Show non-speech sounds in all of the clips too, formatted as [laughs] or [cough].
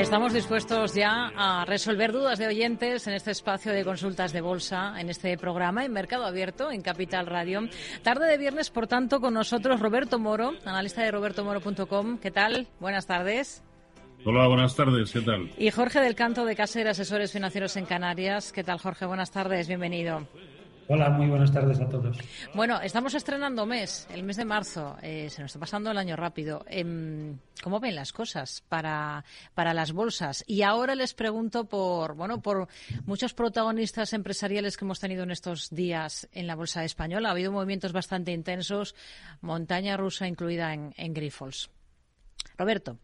Estamos dispuestos ya a resolver dudas de oyentes en este espacio de consultas de bolsa, en este programa en Mercado Abierto, en Capital Radio. Tarde de viernes, por tanto, con nosotros Roberto Moro, analista de robertomoro.com. ¿Qué tal? Buenas tardes. Hola, buenas tardes, ¿qué tal? Y Jorge del Canto de Caser Asesores Financieros en Canarias. ¿Qué tal, Jorge? Buenas tardes, bienvenido. Hola, muy buenas tardes a todos. Bueno, estamos estrenando mes, el mes de marzo. Eh, se nos está pasando el año rápido. Em, ¿Cómo ven las cosas para, para las bolsas? Y ahora les pregunto por, bueno, por muchos protagonistas empresariales que hemos tenido en estos días en la bolsa española. Ha habido movimientos bastante intensos, montaña rusa incluida en, en Grifols. Roberto.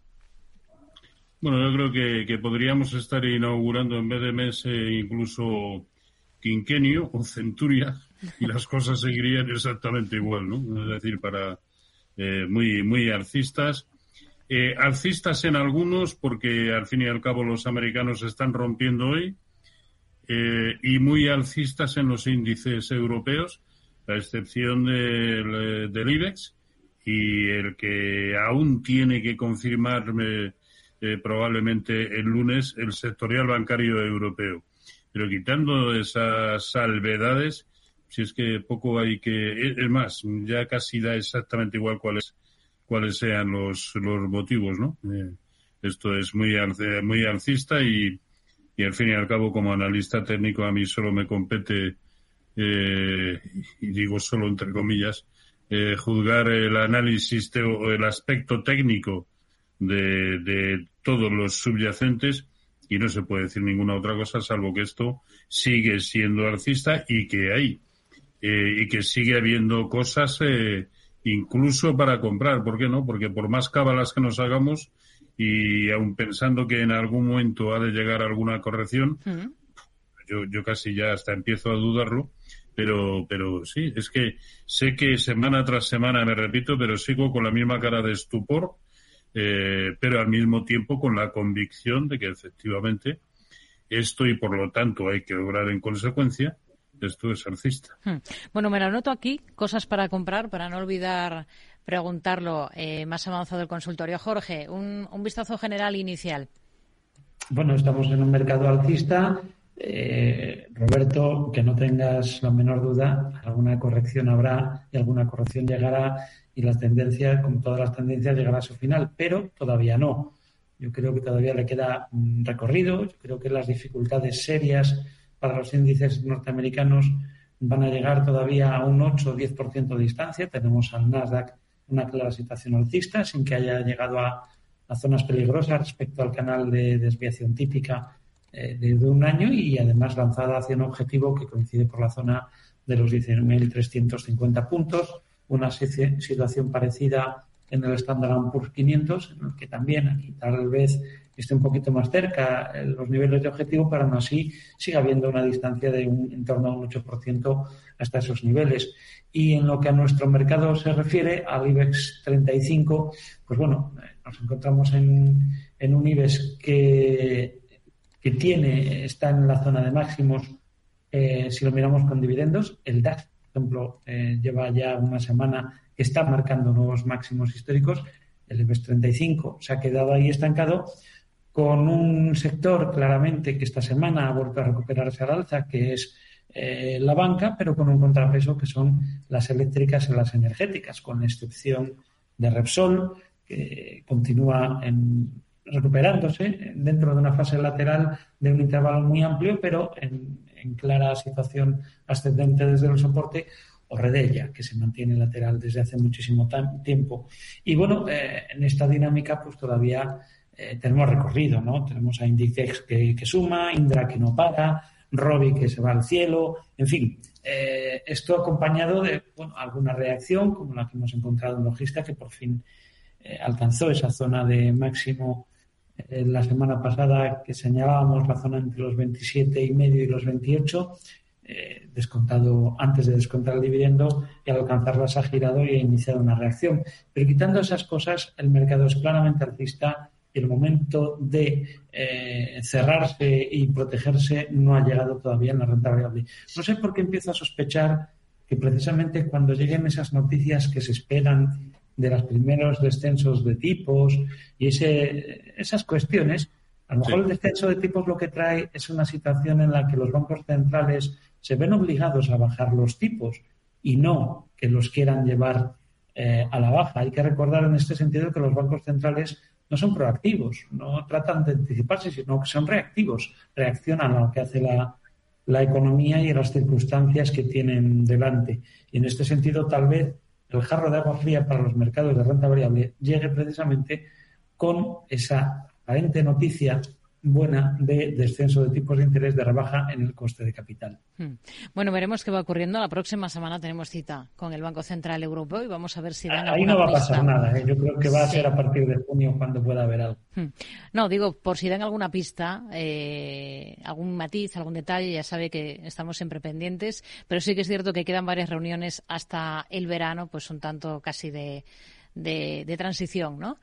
Bueno, yo creo que, que podríamos estar inaugurando en vez de mes eh, incluso quinquenio o centuria y las cosas seguirían exactamente igual, ¿no? Es decir, para eh, muy, muy alcistas. Eh, alcistas en algunos, porque al fin y al cabo los americanos están rompiendo hoy, eh, y muy alcistas en los índices europeos, a excepción del, del IBEX, y el que aún tiene que confirmarme probablemente el lunes, el sectorial bancario europeo pero quitando esas salvedades, si es que poco hay que, es más, ya casi da exactamente igual cuáles cuáles sean los, los motivos, ¿no? Eh, esto es muy, muy alcista y, y al fin y al cabo como analista técnico a mí solo me compete, eh, y digo solo entre comillas, eh, juzgar el análisis o el aspecto técnico de, de todos los subyacentes y no se puede decir ninguna otra cosa salvo que esto sigue siendo alcista y que hay eh, y que sigue habiendo cosas eh, incluso para comprar. ¿Por qué no? Porque por más cábalas que nos hagamos y aun pensando que en algún momento ha de llegar alguna corrección, yo, yo casi ya hasta empiezo a dudarlo. Pero, pero sí, es que sé que semana tras semana me repito, pero sigo con la misma cara de estupor eh, pero al mismo tiempo con la convicción de que efectivamente esto y por lo tanto hay que obrar en consecuencia, esto es alcista. Hmm. Bueno, me lo anoto aquí, cosas para comprar, para no olvidar preguntarlo eh, más avanzado el consultorio. Jorge, un, vistazo general inicial. Bueno, estamos en un mercado alcista. Eh, Roberto, que no tengas la menor duda, alguna corrección habrá y alguna corrección llegará y la tendencia, como todas las tendencias, llegará a su final, pero todavía no. Yo creo que todavía le queda recorrido, yo creo que las dificultades serias para los índices norteamericanos van a llegar todavía a un 8 o 10% de distancia. Tenemos al Nasdaq una clara situación alcista sin que haya llegado a, zonas peligrosas respecto al canal de desviación típica eh, de, un año y además lanzada hacia un objetivo que coincide por la zona de los 19.350 puntos una situación parecida en el Standard Poor's 500, en el que también aquí tal vez esté un poquito más cerca los niveles de objetivo, pero aún así sigue habiendo una distancia de un, en torno a un 8% hasta esos niveles. Y en lo que a nuestro mercado se refiere, al IBEX 35, pues bueno, nos encontramos en, en un IBEX que, que tiene, está en la zona de máximos eh, si lo miramos con dividendos. El DAX ejemplo, eh, lleva ya una semana está marcando nuevos máximos históricos. El IBEX 35 se ha quedado ahí estancado con un sector claramente que esta semana ha vuelto a recuperarse al alza, que es eh, la banca, pero con un contrapeso que son las eléctricas y las energéticas, con excepción de Repsol, que continúa recuperándose dentro de una fase lateral de un intervalo muy amplio, pero en clara situación ascendente desde el soporte, o Redella, que se mantiene lateral desde hace muchísimo tiempo. Y bueno, eh, en esta dinámica pues todavía eh, tenemos recorrido, ¿no? Tenemos a Inditex que, suma, Indra que no para, Robi que se va al cielo, en fin, eh, esto acompañado de bueno, alguna reacción como la que hemos encontrado en Logista, que por fin alcanzó esa zona de máximo la semana pasada que señalábamos la zona entre los 27 y medio y los 28, eh, descontado antes de descontar el dividendo y al alcanzarlas ha girado y ha iniciado una reacción. Pero quitando esas cosas, el mercado es claramente alcista y el momento de eh, cerrarse y protegerse no ha llegado todavía en la renta variable. No sé por qué empiezo a sospechar que precisamente cuando lleguen esas noticias que se esperan de los primeros descensos de tipos y ese, esas cuestiones, A lo mejor el descenso de tipos lo que trae es una situación en la que los bancos centrales se ven obligados a bajar los tipos y no que los quieran llevar eh, a la baja. Hay que recordar en este sentido que los bancos centrales no son proactivos, no tratan de anticiparse, sino que son reactivos, reaccionan a lo que hace la, la economía y a las circunstancias que tienen delante. Y en este sentido, tal vez el jarro de agua fría para los mercados de renta variable llegue precisamente con esa aparente noticia buena de descenso de tipos de interés de rebaja en el coste de capital. Hmm. Bueno, veremos qué va ocurriendo. La próxima semana tenemos cita con el Banco Central Europeo y vamos a ver si dan Ahí no va a pasar nada. ¿eh? Yo creo que va a ser a partir de junio cuando pueda haber algo. Hmm. No, digo, por si dan alguna pista, eh, algún matiz, algún detalle, ya sabe que estamos siempre pendientes, pero sí que es cierto que quedan varias reuniones hasta el verano, pues un tanto casi de, de, de transición, ¿no?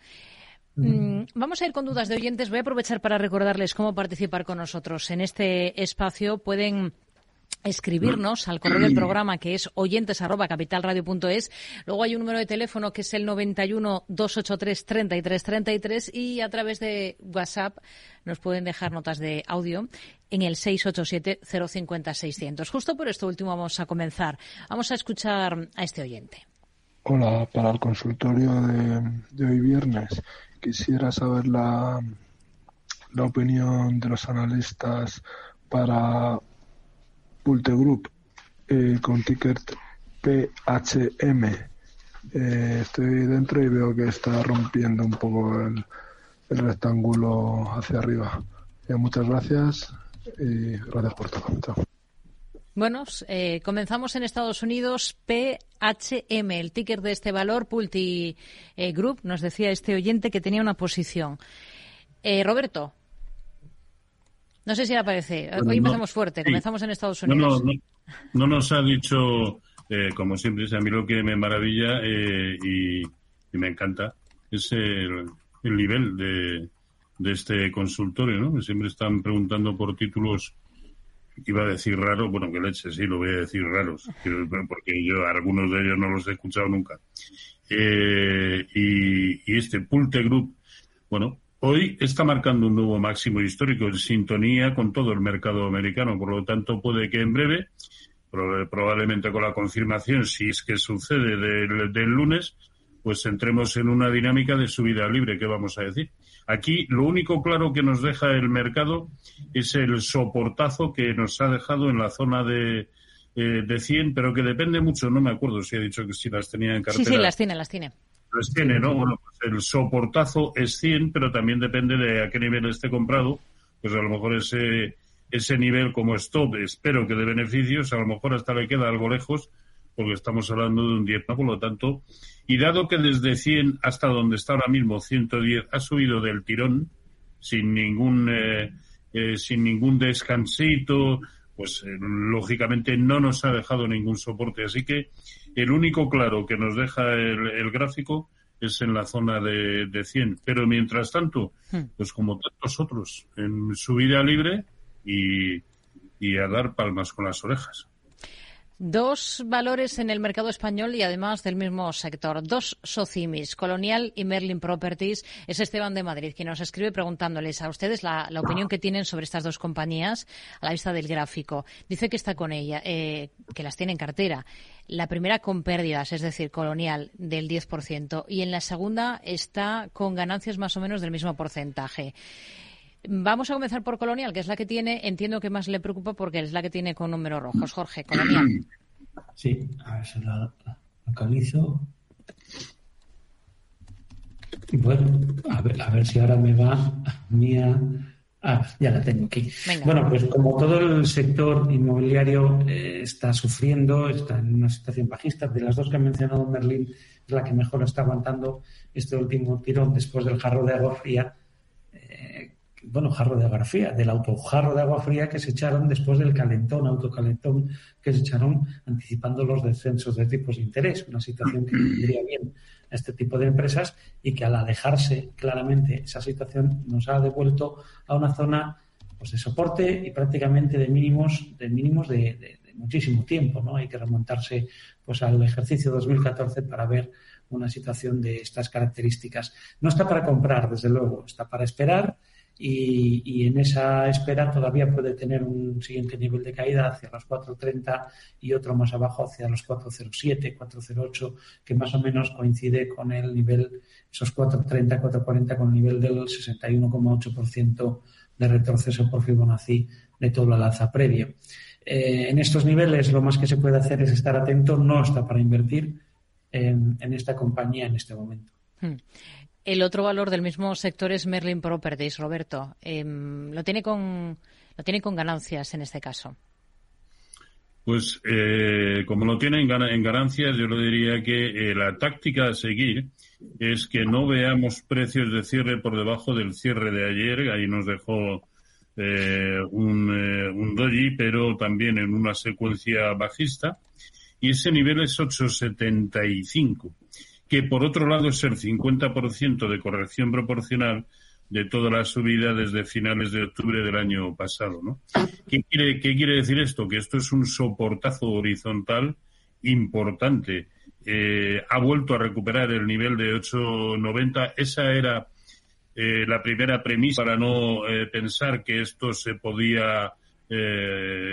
Mm, vamos a ir con dudas de oyentes. Voy a aprovechar para recordarles cómo participar con nosotros. En este espacio pueden escribirnos al correo del programa que es oyentes arroba capitalradio.es. Luego hay un número de teléfono que es el 91 283 33 33 y a través de WhatsApp nos pueden dejar notas de audio en el 687 050 600. Justo por esto último vamos a comenzar. Vamos a escuchar a este oyente. Hola, para el consultorio de hoy viernes quisiera saber la, la opinión de los analistas para Pulte Group eh, con ticket PHM. Eh, estoy dentro y veo que está rompiendo un poco el, el rectángulo hacia arriba. Eh, muchas gracias y gracias por todo. Chao. Bueno, eh, comenzamos en Estados Unidos. PHM, el ticker de este valor, Pulti eh, Group, nos decía este oyente que tenía una posición. Eh, Roberto, no sé si le aparece. Hoy empezamos fuerte, comenzamos en Estados Unidos. No, no, nos ha dicho, como siempre, a mí lo que me maravilla y, me encanta es el, nivel de, de este consultorio, ¿no? Siempre están preguntando por títulos iba a decir raro, bueno, que leche, sí, lo voy a decir raros, porque yo algunos de ellos no los he escuchado nunca. Eh, y, este Pulte Group, bueno, hoy está marcando un nuevo máximo histórico en sintonía con todo el mercado americano, por lo tanto puede que en breve, probablemente con la confirmación, si es que sucede del, del lunes, pues entremos en una dinámica de subida libre, ¿qué vamos a decir? Aquí lo único claro que nos deja el mercado es el soportazo que nos ha dejado en la zona de, eh, de 100, pero que depende mucho, no me acuerdo si ha dicho que si las tenía en cartera. Sí, sí, las tiene, las tiene. Las tiene, ¿no? Bueno, pues el soportazo es 100, pero también depende de a qué nivel esté comprado. Pues a lo mejor ese, ese nivel como stop, espero que de beneficios, a lo mejor hasta le queda algo lejos, porque estamos hablando de un 10, por lo tanto, y dado que desde 100 hasta donde está ahora mismo 110 ha subido del tirón sin ningún eh, eh, sin ningún descansito, pues eh, lógicamente no nos ha dejado ningún soporte. Así que el único claro que nos deja el, gráfico es en la zona de, de 100. Pero mientras tanto, hmm. pues como tantos otros, en subida libre y, y a dar palmas con las orejas. Dos valores en el mercado español y además del mismo sector. Dos Socimis, Colonial y Merlin Properties. Es Esteban de Madrid quien nos escribe preguntándoles a ustedes la, opinión que tienen sobre estas dos compañías a la vista del gráfico. Dice que está con ella, eh, que las tiene en cartera. La primera con pérdidas, es decir, Colonial del 10%, y en la segunda está con ganancias más o menos del mismo porcentaje. Vamos a comenzar por Colonial, que es la que tiene, entiendo que más le preocupa porque es la que tiene con números rojos. Jorge, Colonial. [clears throat] Sí, a ver si la localizo. Bueno, a ver, a ver si ahora me va mía. Ah, ya la tengo aquí. Bueno, pues como todo el sector inmobiliario eh, está sufriendo, está en una situación bajista, de las dos que ha mencionado Merlín, es la que mejor está aguantando este último tirón después del jarro de agua fría bueno, jarro de agua fría, del autojarro de agua fría que se echaron después del calentón, autocalentón que se echaron anticipando los descensos de tipos de interés, una situación que vendría bien a este tipo de empresas y que al alejarse claramente esa situación nos ha devuelto a una zona pues, de soporte y prácticamente de mínimos, de mínimos de, muchísimo tiempo, ¿no? Hay que remontarse pues al ejercicio 2014 para ver una situación de estas características. No está para comprar, desde luego, está para esperar y, en esa espera todavía puede tener un siguiente nivel de caída hacia los 4.30 y otro más abajo hacia los 4.07, 4.08, que más o menos coincide con el nivel, esos 4.30, 4.40 con el nivel del 61,8% de retroceso por Fibonacci de todo el alza previo. Eh, en estos niveles lo más que se puede hacer es estar atento, no está para invertir en, esta compañía en este momento. Hmm. El otro valor del mismo sector es Merlin Properties, Roberto. Em, lo tiene con lo tiene con ganancias en este caso. Pues eh, como lo tiene en, ganancias, yo le diría que eh, la táctica a seguir es que no veamos precios de cierre por debajo del cierre de ayer. Ahí nos dejó eh, un, un doji, pero también en una secuencia bajista. Y ese nivel es 875 que por otro lado es el 50% de corrección proporcional de toda la subida desde finales de octubre del año pasado. ¿no? ¿Qué, quiere, ¿Qué quiere decir esto? Que esto es un soportazo horizontal importante. Eh, ha vuelto a recuperar el nivel de 8,90. Esa era eh, la primera premisa para no eh, pensar que esto se podía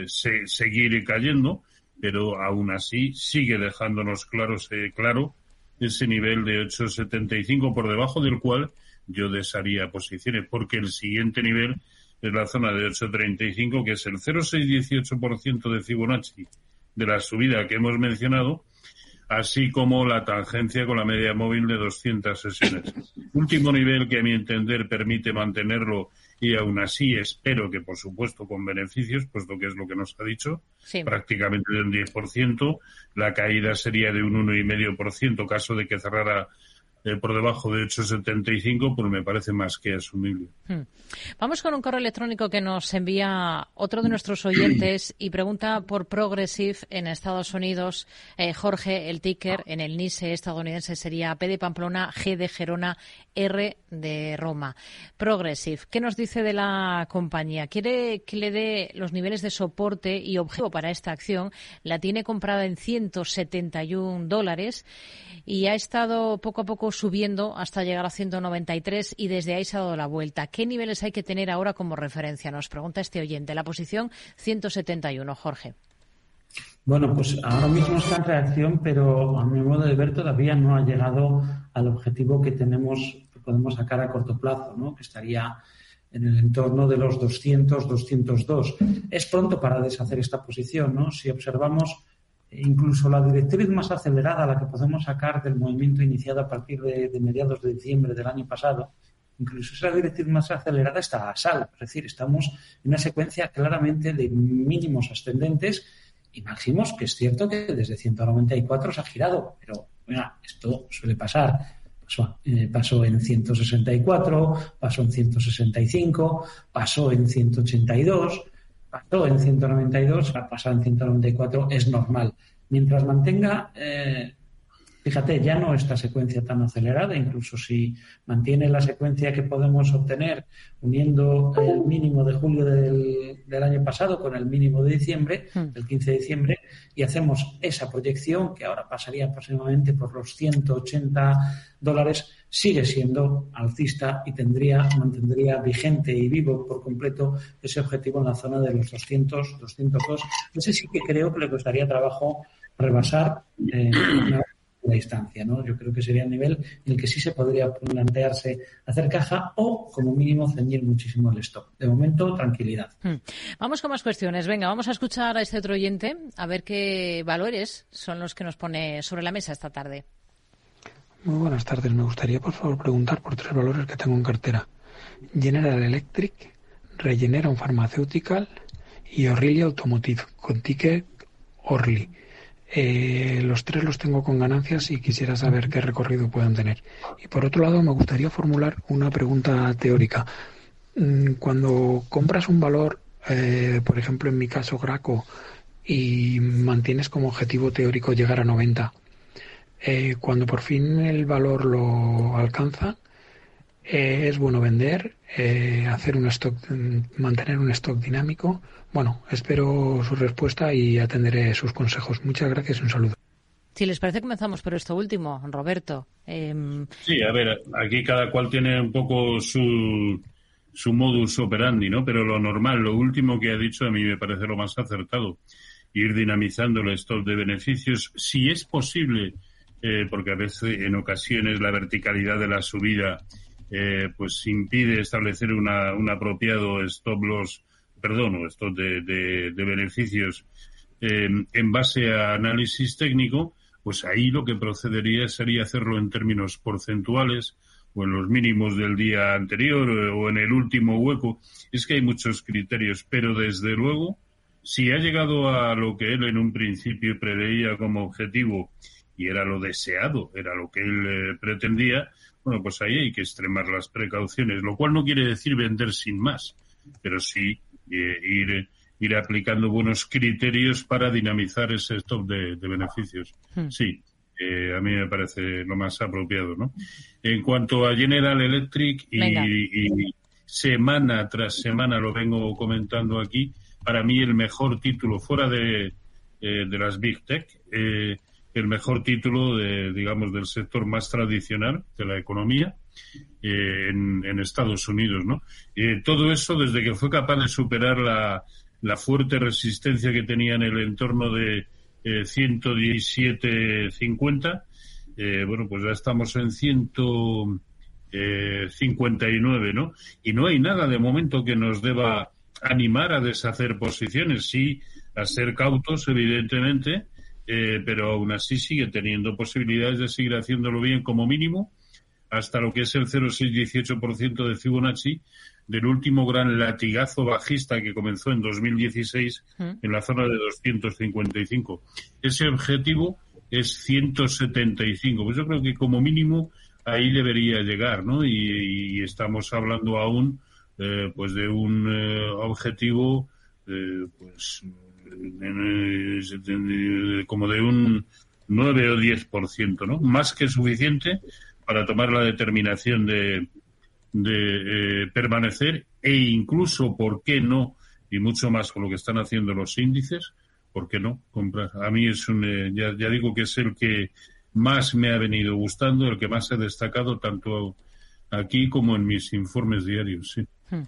seguir cayendo, pero aún así sigue dejándonos claros, claro ese nivel de 8,75 por debajo del cual yo desharía posiciones, porque el siguiente nivel es la zona de 8,35, que es el 0,618% de Fibonacci de la subida que hemos mencionado, así como la tangencia con la media móvil de 200 sesiones. Último nivel que a mi entender permite mantenerlo y aún así espero que, por supuesto, con beneficios, pues lo que es lo que nos ha dicho, prácticamente del 10%, la caída sería de un 1,5%, caso de que cerrara eh, por debajo de 8,75, pues me parece más que asumible. Hmm. Vamos con un correo electrónico que nos envía otro de nuestros oyentes y pregunta por Progressive en Estados Unidos. Eh, Jorge, el ticker en el NISE estadounidense sería P de Pamplona, G de Gerona, R de Roma. Progressive, ¿qué nos dice de la compañía? Quiere que le dé los niveles de soporte y objetivo para esta acción. La tiene comprada en 171 dólares y ha estado poco a poco subiendo hasta llegar a 193 y desde ahí se ha dado la vuelta. ¿Qué niveles hay que tener ahora como referencia? Nos pregunta este oyente. La posición 171, Jorge. Bueno, pues ahora mismo está en reacción, pero a mi modo de ver todavía no ha llegado al objetivo que tenemos, que podemos sacar a corto plazo, ¿no? Que estaría en el entorno de los 200, 202. Es pronto para deshacer esta posición, ¿no? Si observamos incluso la directriz más acelerada, la que podemos sacar del movimiento iniciado a partir de, mediados de diciembre del año pasado, incluso esa directriz más acelerada está a sal. Es decir, estamos en una secuencia claramente de mínimos ascendentes y máximos, que es cierto que desde 194 se ha girado, pero mira, esto suele pasar. Pasó, eh, pasó en 164, pasó en 165, pasó en 182 pasó en 192, ha pasado en 194, es normal. Mientras mantenga, eh, fíjate, ya no esta secuencia tan acelerada, incluso si mantiene la secuencia que podemos obtener uniendo el mínimo de julio del, del año pasado con el mínimo de diciembre, hmm. del 15 de diciembre, y hacemos esa proyección, que ahora pasaría aproximadamente por los 180 dólares, sigue siendo alcista y tendría, mantendría vigente y vivo por completo ese objetivo en la zona de los 200, 202. Ese sí que creo que le costaría trabajo rebasar eh, la distancia, ¿no? Yo creo que sería el nivel en el que sí se podría plantearse hacer caja o, como mínimo, ceñir muchísimo el stop. De momento, tranquilidad. Hmm. Vamos con más cuestiones. Venga, vamos a escuchar a este otro oyente a ver qué valores son los que nos pone sobre la mesa esta tarde. Muy buenas tardes. Me gustaría, por favor, preguntar por tres valores que tengo en cartera. General Electric, Regeneron Pharmaceutical y O'Reilly Automotive, con ticket Orly. Eh, los tres los tengo con ganancias y quisiera saber qué recorrido pueden tener. Y por otro lado, me gustaría formular una pregunta teórica. Mm, cuando compras un valor, eh, por ejemplo, en mi caso, Graco, y mantienes como objetivo teórico llegar a 90, eh, cuando por fin el valor lo alcanza, eh, es bueno vender, eh, hacer un stock, mantener un stock dinámico. Bueno, espero su respuesta y atenderé sus consejos. Muchas gracias y un saludo. Si les parece, comenzamos por esto último, Roberto. Em, sí, a ver, aquí cada cual tiene un poco su, su modus operandi, ¿no? Pero lo normal, lo último que ha dicho a mí me parece lo más acertado, ir dinamizando el stock de beneficios, si es posible, eh, porque a veces, en ocasiones, la verticalidad de la subida eh, pues impide establecer una, un apropiado stop loss, perdón, o stop de, de, beneficios eh, en base a análisis técnico, pues ahí lo que procedería sería hacerlo en términos porcentuales o en los mínimos del día anterior o en el último hueco. Es que hay muchos criterios, pero desde luego, si ha llegado a lo que él en un principio preveía como objetivo y era lo deseado, era lo que él eh, pretendía, bueno, pues ahí hay que extremar las precauciones, lo cual no quiere decir vender sin más, pero sí eh, ir, ir aplicando buenos criterios para dinamizar ese stop de, beneficios. Hmm. Sí, eh, a mí me parece lo más apropiado, ¿no? En cuanto a General Electric y, semana tras semana lo vengo comentando aquí, para mí el mejor título fuera de, eh, de las Big Tech, eh, el mejor título de, digamos, del sector más tradicional de la economía eh, en, Estados Unidos, ¿no? Eh, todo eso desde que fue capaz de superar la, la fuerte resistencia que tenía en el entorno de eh, 117.50, eh, bueno, pues ya estamos en 159, ¿no? Y no hay nada de momento que nos deba animar a deshacer posiciones, sí, a ser cautos, evidentemente, eh, pero aún así sigue teniendo posibilidades de seguir haciéndolo bien como mínimo hasta lo que es el 0,618% de Fibonacci del último gran latigazo bajista que comenzó en 2016 mm. en la zona de 255. Ese objetivo es 175. Pues yo creo que como mínimo ahí debería llegar, ¿no? Y, estamos hablando aún eh, pues de un eh, objetivo eh, pues como de un 9 o 10%, ¿no? Más que suficiente para tomar la determinación de, de eh, permanecer e incluso, ¿por qué no? Y mucho más con lo que están haciendo los índices, ¿por qué no? Comprar. A mí es un, eh, ya, ya, digo que es el que más me ha venido gustando, el que más he destacado tanto aquí como en mis informes diarios, sí. Hmm.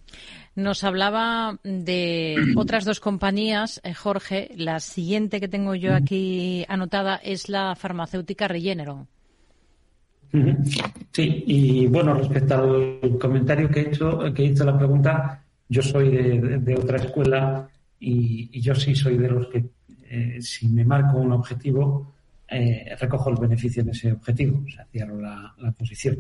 Nos hablaba de [clears throat] otras dos compañías, eh, Jorge. La siguiente que tengo yo aquí anotada es la farmacéutica Regeneron. Sí, y bueno, respecto al comentario que he hecho, que hizo la pregunta, yo soy de, otra escuela y, yo sí soy de los que, eh, si me marco un objetivo, eh, recojo el beneficio de ese objetivo, o sea, cierro la, posición.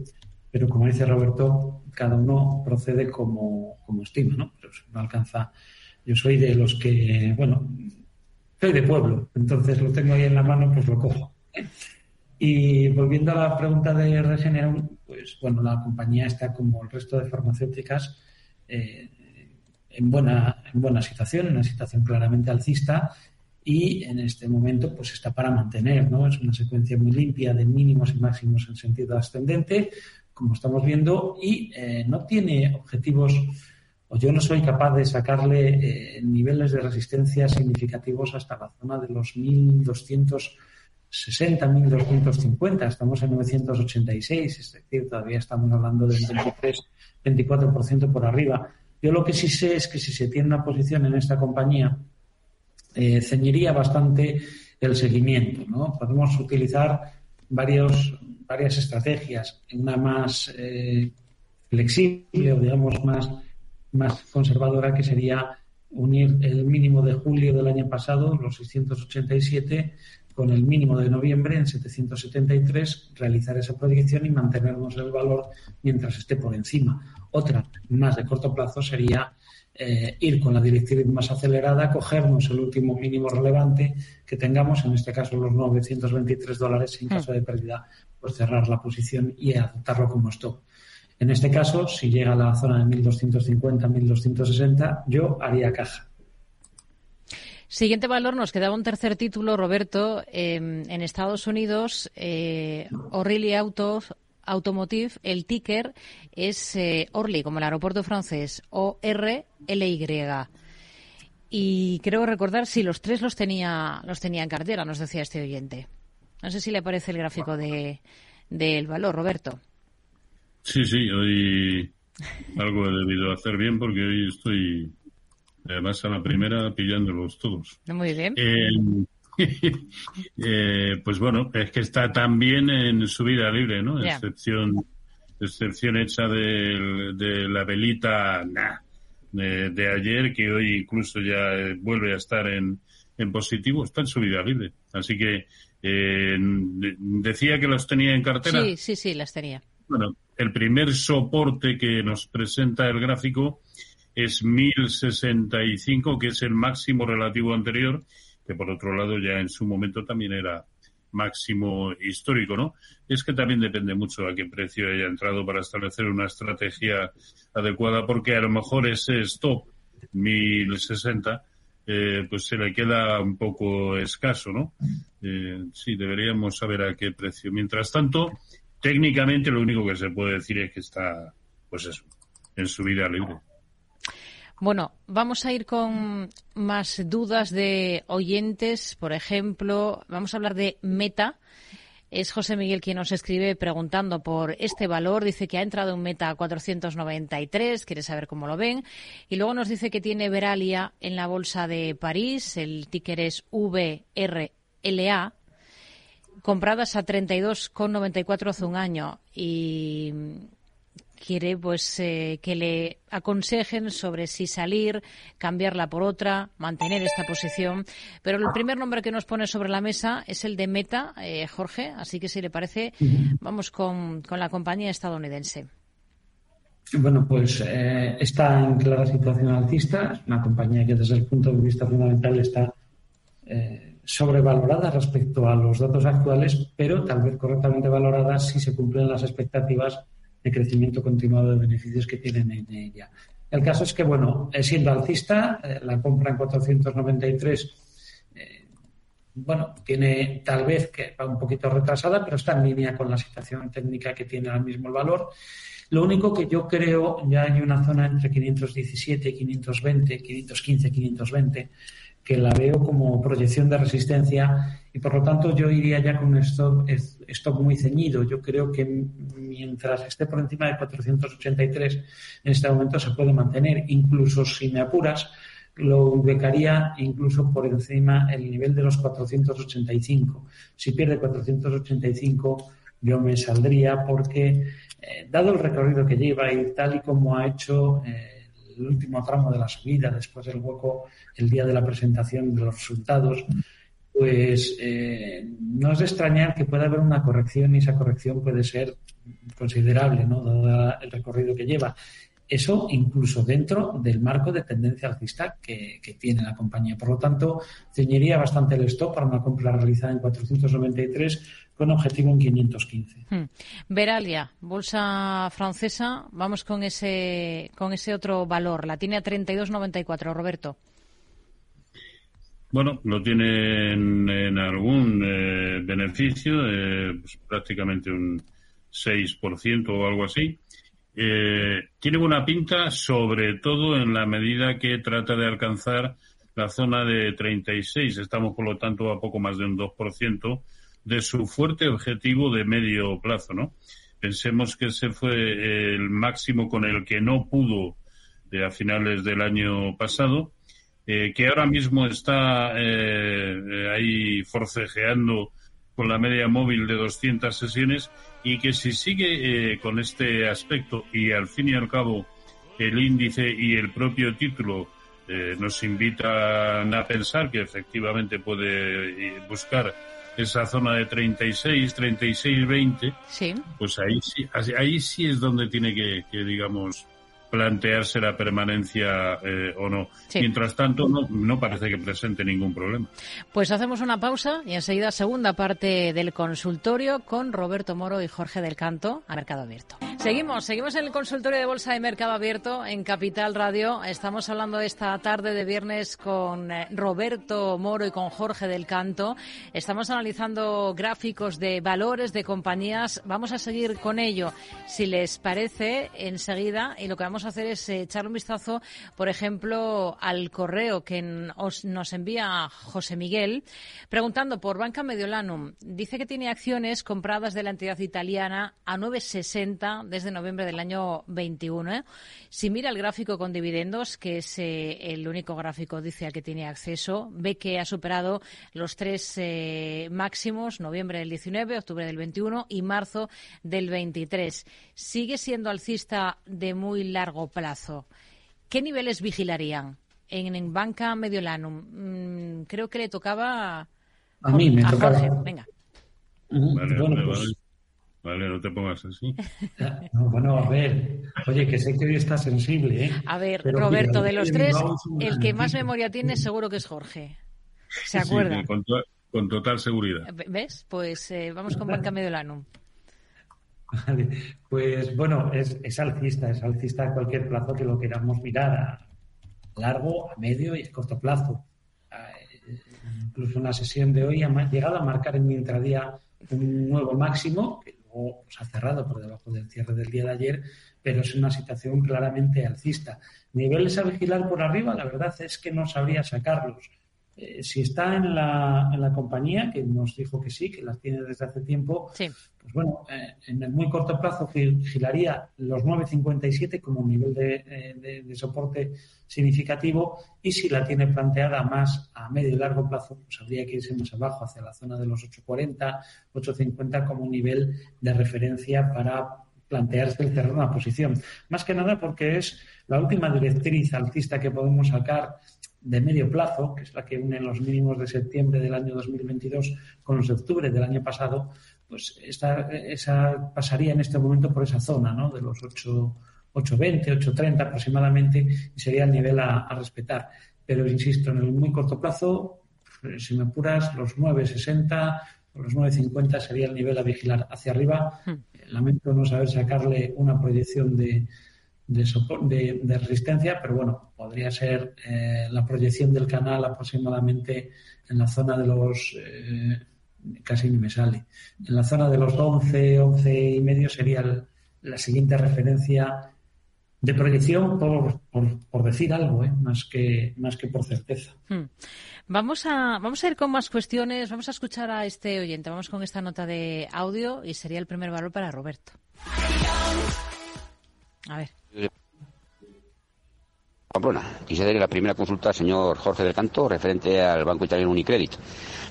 Pero como dice Roberto, cada uno procede como, como estima, ¿no? Pero no alcanza, yo soy de los que, bueno, soy de pueblo, entonces lo tengo ahí en la mano, pues lo cojo. Y volviendo a la pregunta de Regeneron, pues bueno, la compañía está como el resto de farmacéuticas eh, en, buena, en buena situación, en una situación claramente alcista y en este momento pues está para mantener, ¿no? Es una secuencia muy limpia de mínimos y máximos en sentido ascendente, como estamos viendo, y eh, no tiene objetivos o yo no soy capaz de sacarle eh, niveles de resistencia significativos hasta la zona de los 1200 60.250, estamos en 986, es decir, todavía estamos hablando del 23, 24% por arriba. Yo lo que sí sé es que si se tiene una posición en esta compañía, eh, ceñiría bastante el seguimiento. ¿no? Podemos utilizar varios, varias estrategias, una más eh, flexible o digamos más, más conservadora que sería unir el mínimo de julio del año pasado, los 687, con el mínimo de noviembre en 773, realizar esa proyección y mantenernos el valor mientras esté por encima. Otra, más de corto plazo, sería eh, ir con la directriz más acelerada, cogernos el último mínimo relevante que tengamos, en este caso los 923 dólares, en caso de pérdida, pues cerrar la posición y adoptarlo como stop. En este caso, si llega a la zona de 1250, 1260, yo haría caja Siguiente valor, nos quedaba un tercer título, Roberto. Em, en Estados Unidos, eh, O'Reilly Autos, Automotive, el ticker es eh, Orly, como el aeropuerto francés, O-R-L-Y. Y creo recordar, si los tres los tenía, los tenía en cartera, nos decía este oyente. No sé si le aparece el gráfico de del valor, Roberto. Sí, sí, hoy algo he debido hacer bien porque hoy estoy, además a la primera, pillándolos todos. Muy bien. Eh, [laughs] pues bueno, es que está también en su vida libre, ¿no? Excepción, excepción hecha de, la velita de, ayer, que hoy incluso ya eh, vuelve a estar en, en positivo, está en su vida libre. Así que eh, decía que los tenía en cartera. Sí, sí, sí, las tenía. Bueno, el primer soporte que nos presenta el gráfico es 1065, que es el máximo relativo anterior, que por otro lado ya en su momento también era máximo histórico, ¿no? Es que también depende mucho a qué precio haya entrado para establecer una estrategia adecuada, porque a lo mejor ese stop 1060 eh, pues se le queda un poco escaso, ¿no? Eh, sí, deberíamos saber a qué precio. Mientras tanto, técnicamente lo único que se puede decir es que está, pues en su vida libre. Bueno, vamos a ir con más dudas de oyentes. Por ejemplo, vamos a hablar de Meta. Es José Miguel quien nos escribe preguntando por este valor. Dice que ha entrado en Meta 493, quiere saber cómo lo ven. Y luego nos dice que tiene Veralia en la bolsa de París. El ticker es VRLA compradas a 32,94 hace un año y quiere pues eh, que le aconsejen sobre si salir, cambiarla por otra, mantener esta posición. Pero el primer nombre que nos pone sobre la mesa es el de Meta, eh, Jorge, así que si le parece, vamos con, con la compañía estadounidense. Bueno, pues eh, está en clara situación alcista, es una compañía que desde el punto de vista fundamental está sobrevalorada respecto a los datos actuales, pero tal vez correctamente valorada si se cumplen las expectativas de crecimiento continuado de beneficios que tienen en ella. El caso es que, bueno, siendo alcista, eh, la compra en 493, eh, bueno, tiene tal vez que va un poquito retrasada, pero está en línea con la situación técnica que tiene ahora mismo valor. Lo único que yo creo, ya hay una zona entre 517, 520, 515, 520, que la veo como proyección de resistencia y por lo tanto yo iría ya con un stock, stock muy ceñido. Yo creo que mientras esté por encima de 483 en este momento se puede mantener. Incluso si me apuras, lo ubicaría incluso por encima el nivel de los 485. Si pierde 485 yo me saldría porque eh, dado el recorrido que lleva y tal y como ha hecho eh, el último tramo de la subida después del hueco el día de la presentación de los resultados, pues eh, no es de extrañar que pueda haber una corrección y esa corrección puede ser considerable, ¿no? Dado el recorrido que lleva. Eso incluso dentro del marco de tendencia alcista que, que, tiene la compañía. Por lo tanto, ceñiría bastante el stop para una compra realizada en 493 con objetivo en 515. Hmm. Veralia, bolsa francesa, vamos con ese, con ese otro valor. La tiene a 32,94, Roberto. Bueno, lo tiene en, algún eh, beneficio, eh, pues prácticamente un 6% o algo así. Eh, tiene buena pinta, sobre todo en la medida que trata de alcanzar la zona de 36. Estamos, por lo tanto, a poco más de un 2% de su fuerte objetivo de medio plazo, ¿no? Pensemos que ese fue el máximo con el que no pudo a finales del año pasado eh, que ahora mismo está eh, ahí forcejeando con la media móvil de 200 sesiones y que si sigue eh, con este aspecto y al fin y al cabo el índice y el propio título nos invitan a pensar que efectivamente puede buscar esa zona de 36, 36, 20, sí. pues ahí sí, ahí sí es donde tiene que, que digamos, plantearse la permanencia eh, o no. Mientras tanto, no, no parece que presente ningún problema. Pues hacemos una pausa y enseguida segunda parte del consultorio con Roberto Moro y Jorge del Canto a Mercado Abierto. Seguimos, seguimos en el consultorio de Bolsa de Mercado Abierto en Capital Radio. Estamos hablando esta tarde de viernes con eh, Roberto Moro y con Jorge del Canto. Estamos analizando gráficos de valores de compañías. Vamos a seguir con ello, si les parece, enseguida. Y lo que vamos hacer es eh, echar un vistazo, por ejemplo, al correo que nos envía José Miguel, preguntando por Banca Mediolanum. Dice que tiene acciones compradas de la entidad italiana a 9,60 desde noviembre del año 21. ¿eh? Si mira el gráfico con dividendos, que es eh, el único gráfico, dice, al que tiene acceso, ve que ha superado los tres eh, máximos, noviembre del 19, octubre del 21 y marzo del 23. Sigue siendo alcista de muy largo plazo. ¿Qué niveles vigilarían? En, banca Mediolanum, mm, creo que le tocaba a mí me tocaba. Jorge. Venga. Vale, vale, pues vale. no te pongas así. [laughs] No, bueno, a ver. Oye, que sé que hoy está sensible, ¿eh? A ver, Roberto, de los tres, el que más memoria tiene seguro que es Jorge. ¿Se acuerda? Sí, con, to con, total seguridad. ¿Ves? Pues eh, vamos con Banca Mediolanum. [laughs] Vale. Pues bueno, es, es, alcista, es alcista a cualquier plazo que lo queramos mirar, a largo, a medio y a corto plazo incluso una sesión de hoy ha llegado a marcar en mi intradía un nuevo máximo, que luego se ha cerrado por debajo del cierre del día de ayer, pero es una situación claramente alcista. Niveles a vigilar por arriba, la verdad es que no sabría sacarlos. Eh, si está en la, en la compañía, que nos dijo que sí, que las tiene desde hace tiempo, pues bueno, eh, en el muy corto plazo vigilaría los 9,57 como nivel eh, de, de, soporte significativo y si la tiene planteada más a medio y largo plazo, pues habría que irse más abajo, hacia la zona de los 8,40, 8,50 como nivel de referencia para plantearse el cerrar una posición. Más que nada porque es la última directriz alcista que podemos sacar de medio plazo, que es la que une los mínimos de septiembre del año 2022 con los de octubre del año pasado, pues esta, esa pasaría en este momento por esa zona, ¿no? De los 8, 8.20, 8.30 aproximadamente, y sería el nivel a, respetar. Pero insisto, en el muy corto plazo, pues, si me apuras, los 9.60 o los 9.50 sería el nivel a vigilar. Hacia arriba, hmm. lamento no saber sacarle una proyección de, de, de, resistencia, pero bueno, podría ser eh, la proyección del canal aproximadamente en la zona de los, eh, casi ni me sale, en la zona de los 11, 11 y medio sería la siguiente referencia de proyección por, por, decir algo, ¿eh? más, que, más que por certeza. Hmm. Vamos a, vamos a ir con más cuestiones, vamos a escuchar a este oyente, vamos con esta nota de audio y sería el primer valor para Roberto. A ver. Pamplona. Quisiera darle la primera consulta al señor Jorge del Canto referente al Banco Italiano Unicredit.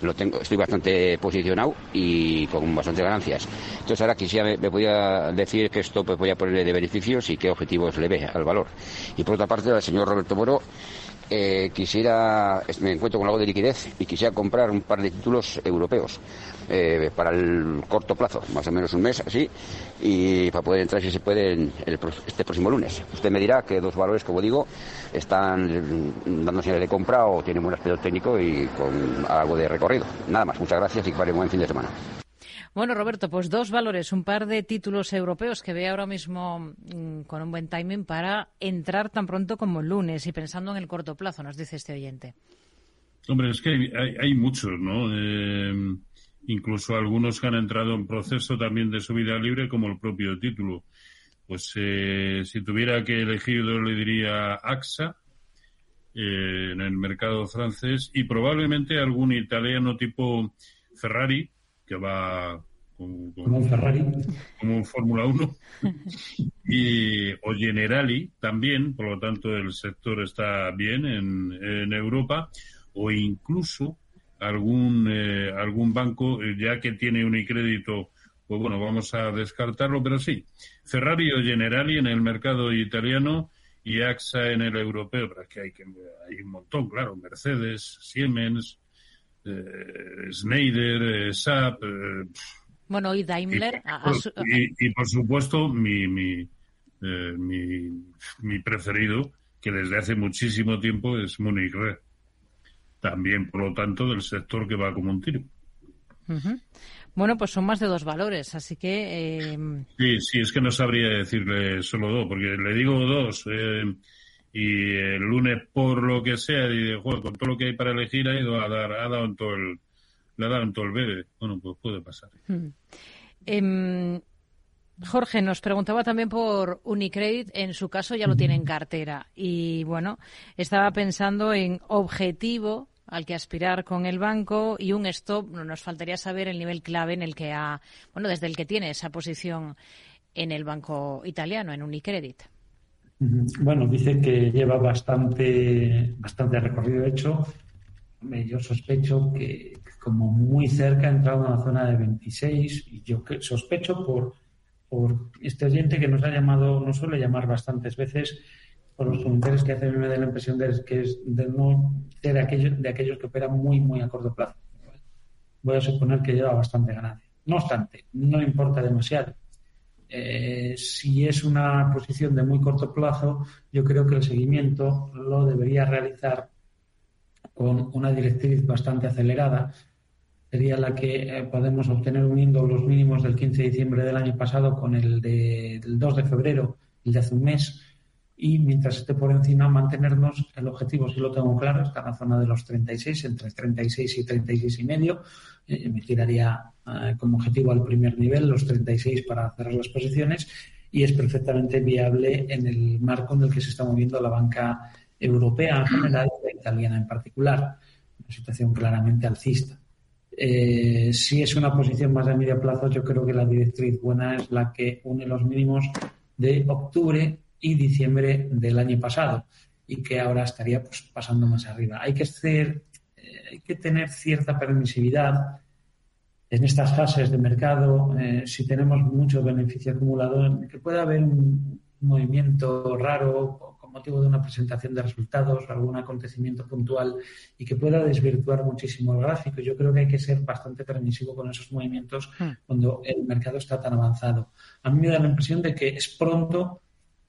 Lo tengo, estoy bastante posicionado y con bastantes ganancias. Entonces ahora quisiera, me, podía decir que esto pues, voy a ponerle de beneficios y qué objetivos le ve al valor. Y por otra parte, al señor Roberto Moro, eh, quisiera, me encuentro con algo de liquidez y quisiera comprar un par de títulos europeos eh, para el corto plazo, más o menos un mes así, y para poder entrar si se puede en este próximo lunes. Usted me dirá que dos valores, como digo, están dando señales de compra o tienen buen aspecto técnico y con algo de recorrido. Nada más, muchas gracias y que pare un buen fin de semana. Bueno, Roberto, pues dos valores, un par de títulos europeos que ve ahora mismo mm, con un buen timing para entrar tan pronto como el lunes y pensando en el corto plazo, nos dice este oyente. Hombre, es que hay, muchos, ¿no? Eh, incluso algunos que han entrado en proceso también de subida libre, como el propio título. Pues eh, si tuviera que elegir, yo le diría AXA eh, en el mercado francés y probablemente algún italiano tipo Ferrari, que va como, un Ferrari. Como un Fórmula 1. [laughs] y, o Generali también, por lo tanto el sector está bien en, en Europa, o incluso algún, eh, algún banco, eh, ya que tiene un crédito, pues bueno, vamos a descartarlo, pero sí, Ferrari o Generali en el mercado italiano y AXA en el europeo, pero es que hay, que, hay un montón, claro, Mercedes, Siemens, eh, Schneider, eh, SAP. Eh, bueno, y Daimler. Y, por supuesto, mi, mi, mi, preferido, que desde hace muchísimo tiempo es Munich Re. También, por lo tanto, del sector que va como un tiro. Bueno, pues son más de dos valores, así que. Sí, sí, es que no sabría decirle solo dos, porque le digo dos. Y el lunes por lo que sea y con todo lo que hay para elegir ha ido a dar ha dado en todo el le ha dado en todo el bebé bueno pues puede pasar. Em, Jorge nos preguntaba también por Unicredit, en su caso ya lo tiene en cartera. Y bueno, estaba pensando en objetivo al que aspirar con el banco y un stop, nos faltaría saber el nivel clave en el que ha, bueno, desde el que tiene esa posición en el banco italiano, en Unicredit. Bueno, dice que lleva bastante, bastante recorrido hecho. Yo sospecho que como muy cerca ha entrado en la zona de 26 y yo sospecho por, por este oyente que nos ha llamado, nos suele llamar bastantes veces por los comentarios que hace, me da la impresión de que es de no de aquellos, de aquellos que operan muy, muy a corto plazo. Voy a suponer que lleva bastante ganancia. No obstante, no importa demasiado. Eh, si es una posición de muy corto plazo, yo creo que el seguimiento lo debería realizar con una directriz bastante acelerada. Sería la que eh, podemos obtener uniendo los mínimos del 15 de diciembre del año pasado con el del 2 de febrero, el de hace un mes, y mientras esté por encima mantenernos el objetivo si lo tengo claro está en la zona de los 36 entre 36 y 36 y medio eh, me tiraría eh, como objetivo al primer nivel los 36 para cerrar las posiciones y es perfectamente viable en el marco en el que se está moviendo la banca europea en general y la italiana en particular una situación claramente alcista. Eh, si es una posición más de medio plazo yo creo que la directriz buena es la que une los mínimos de octubre y diciembre del año pasado y que ahora estaría pues, pasando más arriba. Hay que, hacer, eh, hay que tener cierta permisividad en estas fases de mercado, eh, si tenemos mucho beneficio acumulado, que pueda haber un movimiento raro con motivo de una presentación de resultados algún acontecimiento puntual y que pueda desvirtuar muchísimo el gráfico. Yo creo que hay que ser bastante permisivo con esos movimientos hmm. cuando el mercado está tan avanzado. A mí me da la impresión de que es pronto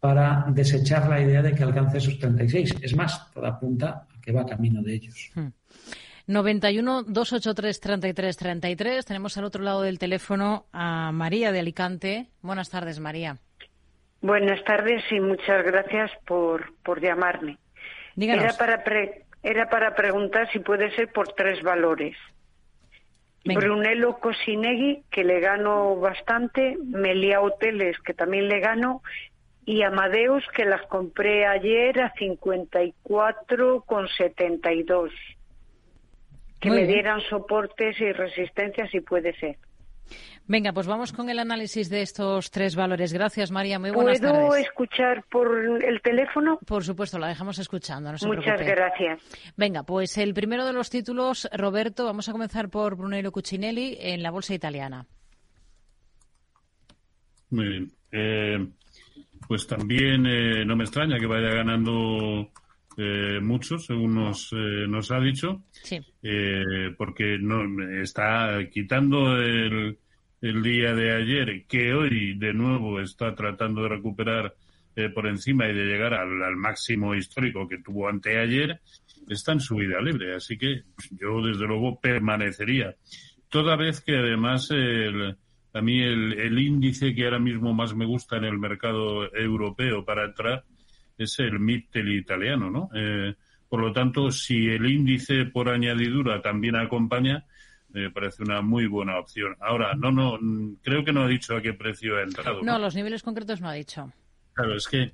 para desechar la idea de que alcance esos 36. Es más, toda apunta a que va camino de ellos. 91 283 33 33. Tenemos al otro lado del teléfono a María de Alicante. Buenas tardes, María. Buenas tardes y muchas gracias por, por llamarme. Era para, era para preguntar si puede ser por tres valores. Brunello Cosinegui, que le gano bastante, Melia Hoteles, que también le gano, y Amadeus que las compré ayer a 54,72. Que me dieran soportes y resistencias si puede ser. Venga, pues vamos con el análisis de estos tres valores. Gracias, María. Muy buenas tardes. ¿Puedo escuchar por el teléfono? Por supuesto, la dejamos escuchando. Muchas gracias. Venga, pues el primero de los títulos, Roberto, vamos a comenzar por Brunello Cucinelli en la bolsa italiana. Muy bien. Eh, pues también eh, no me extraña que vaya ganando eh, mucho, según nos, eh, nos ha dicho, porque no está quitando el, el, día de ayer, que hoy de nuevo está tratando de recuperar por encima y de llegar al, al, máximo histórico que tuvo anteayer, está en su vida libre. Así que yo, desde luego, permanecería. Toda vez que además el a mí el, índice que ahora mismo más me gusta en el mercado europeo para entrar es el Mittel italiano, ¿no? Eh, por lo tanto, si el índice por añadidura también acompaña, me parece una muy buena opción. Ahora, no, no, creo que no ha dicho a qué precio ha entrado. No, los niveles concretos no ha dicho. Claro, es que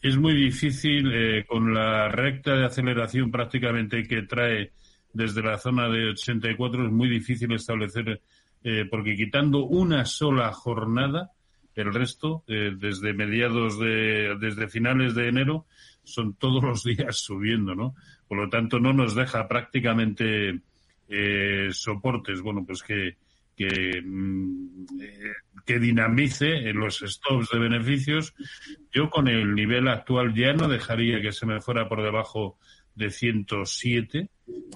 es muy difícil eh, con la recta de aceleración prácticamente que trae desde la zona de 84, es muy difícil establecer eh, porque quitando una sola jornada, el resto, eh, desde mediados de, desde finales de enero, son todos los días subiendo, ¿no? Por lo tanto, no nos deja prácticamente eh, soportes, bueno, pues que, que, mm, que dinamice los stops de beneficios. Yo con el nivel actual ya no dejaría que se me fuera por debajo de 107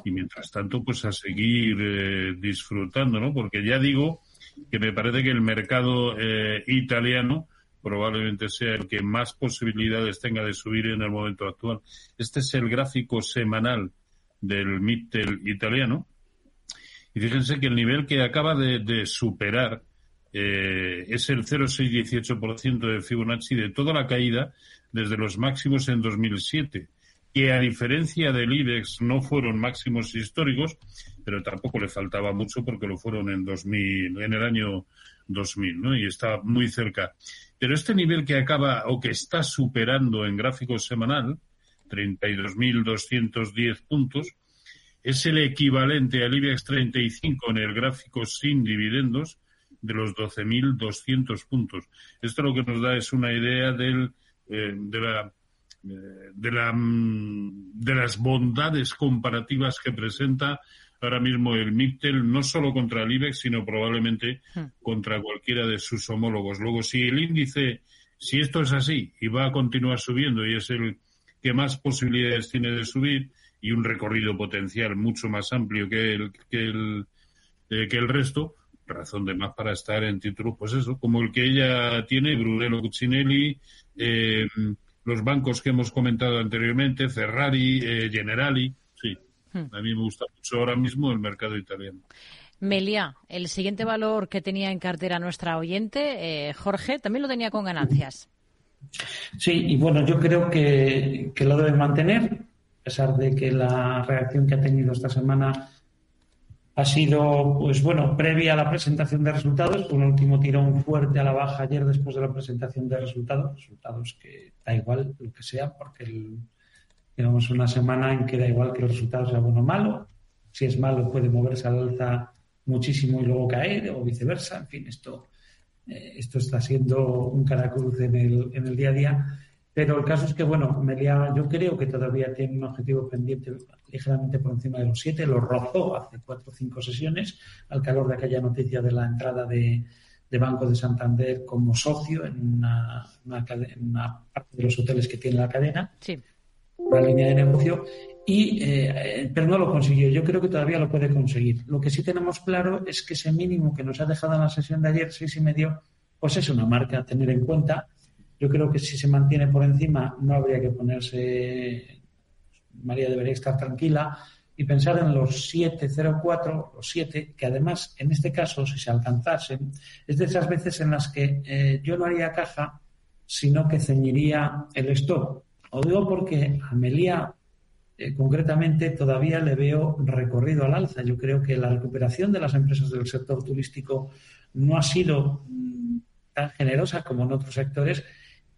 y mientras tanto pues a seguir eh, disfrutando, ¿no? Porque ya digo que me parece que el mercado eh, italiano probablemente sea el que más posibilidades tenga de subir en el momento actual. Este es el gráfico semanal del Mittel italiano. Y fíjense que el nivel que acaba de, superar eh, es el 0,618% de Fibonacci de toda la caída desde los máximos en 2007 que a diferencia del IBEX no fueron máximos históricos, pero tampoco le faltaba mucho porque lo fueron en 2000, en el año 2000, ¿no? Y está muy cerca. Pero este nivel que acaba o que está superando en gráfico semanal, 32.210 puntos, es el equivalente al IBEX 35 en el gráfico sin dividendos, de los 12.200 puntos. Esto lo que nos da es una idea del, eh, de la de, la, mm, de las bondades comparativas que presenta ahora mismo el MIPTEL, no solo contra el IBEX, sino probablemente hmm. contra cualquiera de sus homólogos. Luego, si el índice, si esto es así y va a continuar subiendo y es el que más posibilidades tiene de subir y un recorrido potencial mucho más amplio que el, que el, eh, que el resto, razón de más para estar en títulos, pues eso, como el que ella tiene, Brunello Cuccinelli, eh, los bancos que hemos comentado anteriormente, Ferrari, eh, Generali, sí. Hmm. A mí me gusta mucho ahora mismo el mercado italiano. Melia, el siguiente valor que tenía en cartera nuestra oyente, eh, Jorge, también lo tenía con ganancias. Sí, y bueno, yo creo que, que lo debe mantener, a pesar de que la reacción que ha tenido esta semana ha sido, pues bueno, previa a la presentación de resultados, un último tirón fuerte a la baja ayer después de la presentación de resultados, resultados que da igual lo que sea, porque el, digamos una semana en que da igual que el resultado sea bueno o malo, si es malo puede moverse al alza muchísimo y luego caer, o viceversa, en fin, esto, eh, esto está siendo un caracol en el, en el día a día pero el caso es que, bueno, Melia yo creo que todavía tiene un objetivo pendiente ligeramente por encima de los siete. Lo rozó hace cuatro o cinco sesiones al calor de aquella noticia de la entrada de, Banco de Santander como socio en una, parte de los hoteles que tiene la cadena. Sí. Una línea de negocio. Y, eh, pero no lo consiguió. Yo creo que todavía lo puede conseguir. Lo que sí tenemos claro es que ese mínimo que nos ha dejado en la sesión de ayer, seis y medio, pues es una marca a tener en cuenta yo creo que si se mantiene por encima no habría que ponerse, María debería estar tranquila y pensar en los 704, los 7, que además en este caso, si se alcanzasen, es de esas veces en las que eh, yo no haría caja, sino que ceñiría el stop. O digo porque a Melía eh, concretamente todavía le veo recorrido al alza. Yo creo que la recuperación de las empresas del sector turístico no ha sido mm, tan generosa como en otros sectores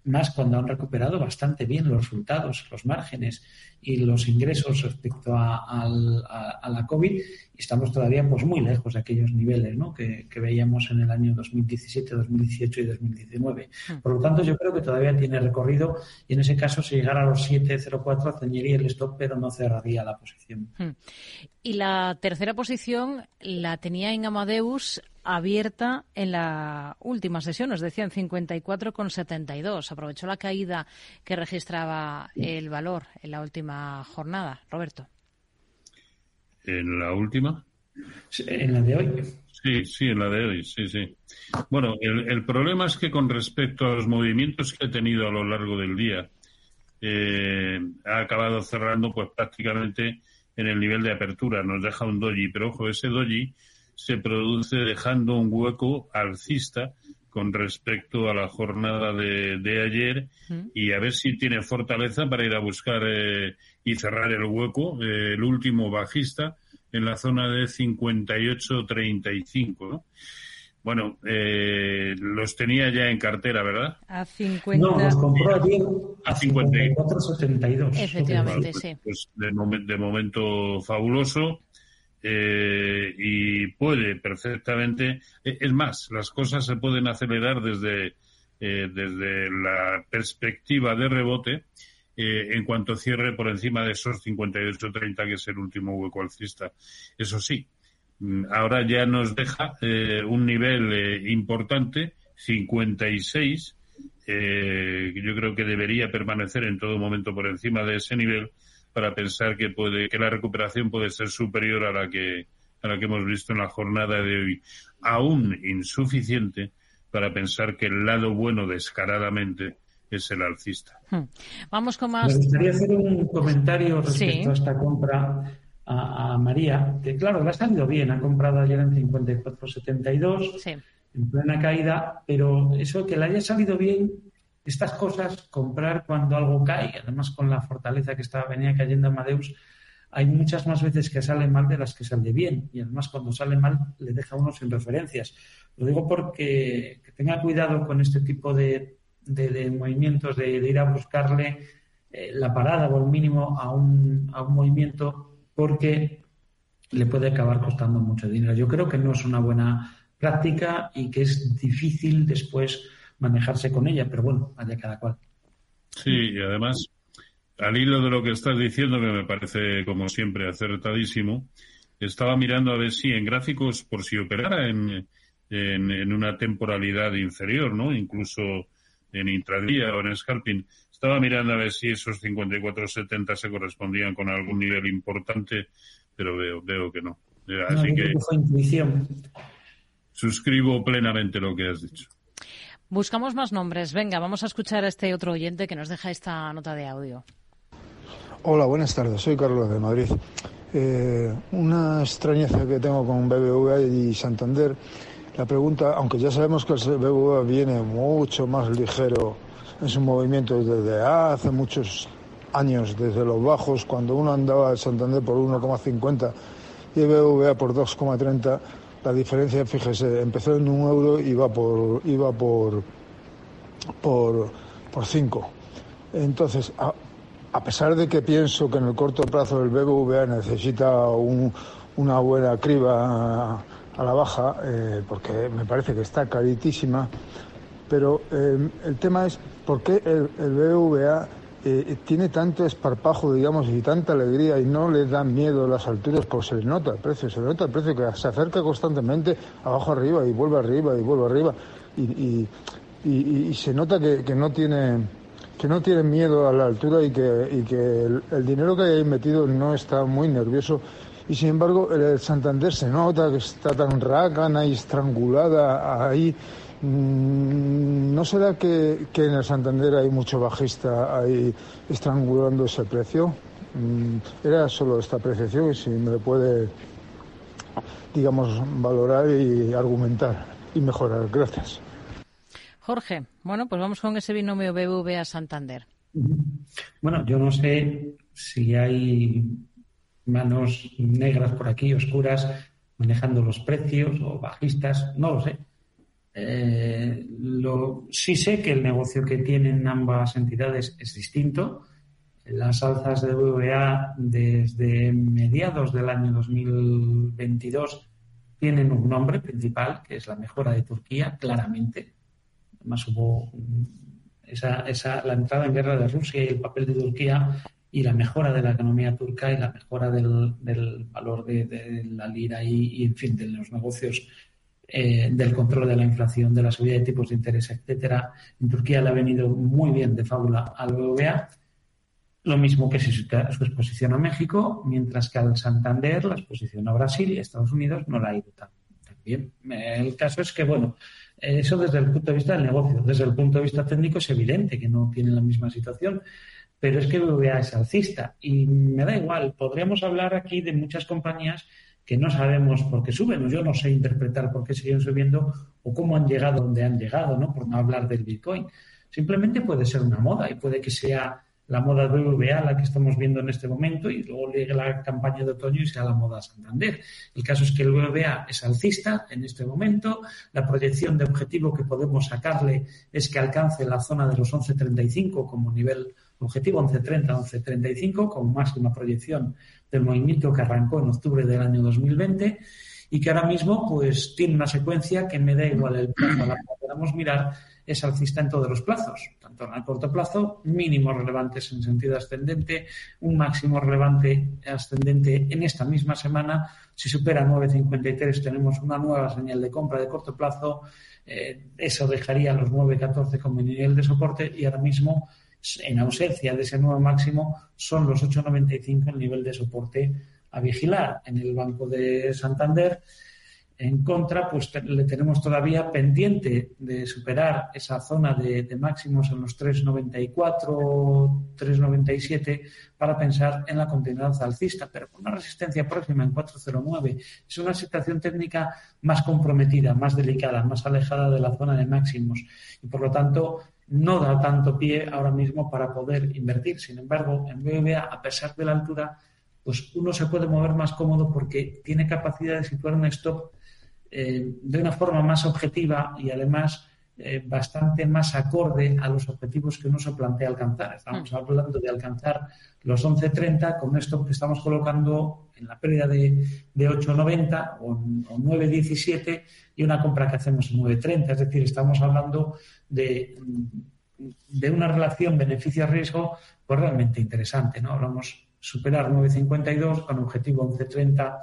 más cuando han recuperado bastante bien los resultados, los márgenes y los ingresos respecto a, la COVID y estamos todavía pues muy lejos de aquellos niveles ¿no? que, veíamos en el año 2017, 2018 y 2019. Hmm. Por lo tanto, yo creo que todavía tiene recorrido y en ese caso, si llegara a los 7,04, ceñiría el stop, pero no cerraría la posición. Hmm. Y la tercera posición la tenía en Amadeus abierta en la última sesión, nos decían 54,72. Aprovechó la caída que registraba el valor en la última jornada. Roberto. ¿En la última? en la de hoy. Sí, sí, en la de hoy, sí, sí. Bueno, el, problema es que con respecto a los movimientos que ha tenido a lo largo del día, eh, ha acabado cerrando pues prácticamente en el nivel de apertura. Nos deja un doji, pero ojo, ese doji se produce dejando un hueco alcista con respecto a la jornada de, ayer y a ver si tiene fortaleza para ir a buscar eh, y cerrar el hueco, eh, el último bajista en la zona de 58-35. ¿no? Bueno, eh, los tenía ya en cartera, ¿verdad? A 50. No, los compró ayer a 54,72. Efectivamente, sí. Pues de, de momento fabuloso. Eh, y puede perfectamente. Eh, es más, las cosas se pueden acelerar desde, eh, desde la perspectiva de rebote en cuanto cierre por encima de esos 58.30 que es el último hueco alcista. Eso sí, mm, ahora ya nos deja un nivel importante, 56, que yo creo que debería permanecer en todo momento por encima de ese nivel para pensar que puede que la recuperación puede ser superior a la que a la que hemos visto en la jornada de hoy, aún insuficiente para pensar que el lado bueno descaradamente es el alcista. Hmm. Vamos con más. Me gustaría hacer un comentario respecto a esta compra a, María, que claro, le ha salido bien, ha comprado ayer en 54.72, en plena caída, pero eso que le haya salido bien estas cosas, comprar cuando algo cae, además con la fortaleza que estaba venía cayendo Amadeus, hay muchas más veces que sale mal de las que sale bien. Y además cuando sale mal le deja uno sin referencias. Lo digo porque que tenga cuidado con este tipo de, movimientos, de, ir a buscarle eh, la parada o el mínimo a un, a un movimiento porque le puede acabar costando mucho dinero. Yo creo que no es una buena práctica y que es difícil después manejarse con ella, pero bueno, allá cada cual. Sí, y además, al hilo de lo que estás diciendo, que me parece, como siempre, acertadísimo, estaba mirando a ver si en gráficos, por si operara en, en, una temporalidad inferior, ¿no? Incluso en intradía o en scalping. Estaba mirando a ver si esos 54.70 se correspondían con algún nivel importante, pero veo, veo que no. Así que, intuición. suscribo plenamente lo que has dicho. Buscamos más nombres. Venga, vamos a escuchar a este otro oyente que nos deja esta nota de audio. Hola, buenas tardes. Soy Carlos de Madrid. Eh, una extrañeza que tengo con BBVA y Santander. La pregunta, aunque ya sabemos que el BBVA viene mucho más ligero en su movimiento desde hace muchos años, desde los bajos, cuando uno andaba el Santander por 1,50 y el BBVA por 2,30 la diferencia, fíjese, empezó en un euro y iba por, iba por, por, por cinco. Entonces, a, pesar de que pienso que en el corto plazo el BBVA necesita una buena criba a, la baja, eh, porque me parece que está caritísima, pero eh, el tema es por qué el, el BBVA eh, tiene tanto esparpajo, digamos, y tanta alegría y no le dan miedo las alturas, pues se le nota el precio, se le nota el precio que se acerca constantemente abajo arriba y vuelve arriba y vuelve arriba. Y, se nota que, no tiene que no tiene miedo a la altura y que, que el, dinero que hay metido no está muy nervioso. Y sin embargo el Santander se nota que está tan rácana y estrangulada ahí ¿No será que, en el Santander hay mucho bajista ahí estrangulando ese precio? Mm, era solo esta apreciación y si me lo puede, digamos, valorar y argumentar y mejorar. Gracias. Jorge, bueno, pues vamos con ese binomio BBVA Santander. Bueno, yo no sé si hay manos negras por aquí, oscuras, manejando los precios o bajistas, no lo sé. Eh, lo, sí sé que el negocio que tienen ambas entidades es distinto. Las alzas de BVA desde mediados del año 2022 tienen un nombre principal, que es la mejora de Turquía, claramente. Además hubo esa, esa, la entrada en guerra de Rusia y el papel de Turquía y la mejora de la economía turca y la mejora del, valor de, la lira y, en fin, de los negocios eh, del control de la inflación, de la subida de tipos de interés, etcétera. En Turquía le ha venido muy bien de fábula al BBVA, lo mismo que su, exposición a México, mientras que al Santander la exposición a Brasil y Estados Unidos no la ha ido tan, bien. El caso es que, bueno, eso desde el punto de vista del negocio, desde el punto de vista técnico es evidente que no tiene la misma situación, pero es que BBVA es alcista y me da igual, podríamos hablar aquí de muchas compañías que no sabemos por qué suben, yo no sé interpretar por qué siguen subiendo o cómo han llegado donde han llegado, ¿no? Por no hablar del Bitcoin. Simplemente puede ser una moda y puede que sea la moda BBVA la que estamos viendo en este momento y luego llegue la campaña de otoño y sea la moda Santander. El caso es que el BBVA es alcista en este momento. La proyección de objetivo que podemos sacarle es que alcance la zona de los 11.35 como nivel objetivo, 11.30, 11.35 como máxima proyección del movimiento que arrancó en octubre del año 2020 y que ahora mismo pues tiene una secuencia que me da igual el plazo a la que podamos mirar es alcista en todos los plazos, tanto en el corto plazo, mínimos relevantes en sentido ascendente, un máximo relevante ascendente en esta misma semana. Si supera 9.53 tenemos una nueva señal de compra de corto plazo, eh, eso dejaría los 9.14 como nivel de soporte y ahora mismo en ausencia de ese nuevo máximo, son los 8,95 el nivel de soporte a vigilar. En el Banco de Santander, en contra, pues le tenemos todavía pendiente de superar esa zona de, máximos en los 3,94, 3,97 para pensar en la continuidad alcista, pero con una resistencia próxima en 4,09. Es una situación técnica más comprometida, más delicada, más alejada de la zona de máximos y por lo tanto no da tanto pie ahora mismo para poder invertir. Sin embargo, en BBVA, a pesar de la altura, pues uno se puede mover más cómodo porque tiene capacidad de situar un stop eh, de una forma más objetiva y además eh, bastante más acorde a los objetivos que uno se plantea alcanzar. Estamos mm. hablando de alcanzar los 11.30, con esto que estamos colocando en la pérdida de, de 8.90 o, o 9.17 y una compra que hacemos en 9.30. Es decir, estamos hablando de, de una relación beneficio-riesgo pues realmente interesante. ¿no? Hablamos superar 9.52 con objetivo 11.30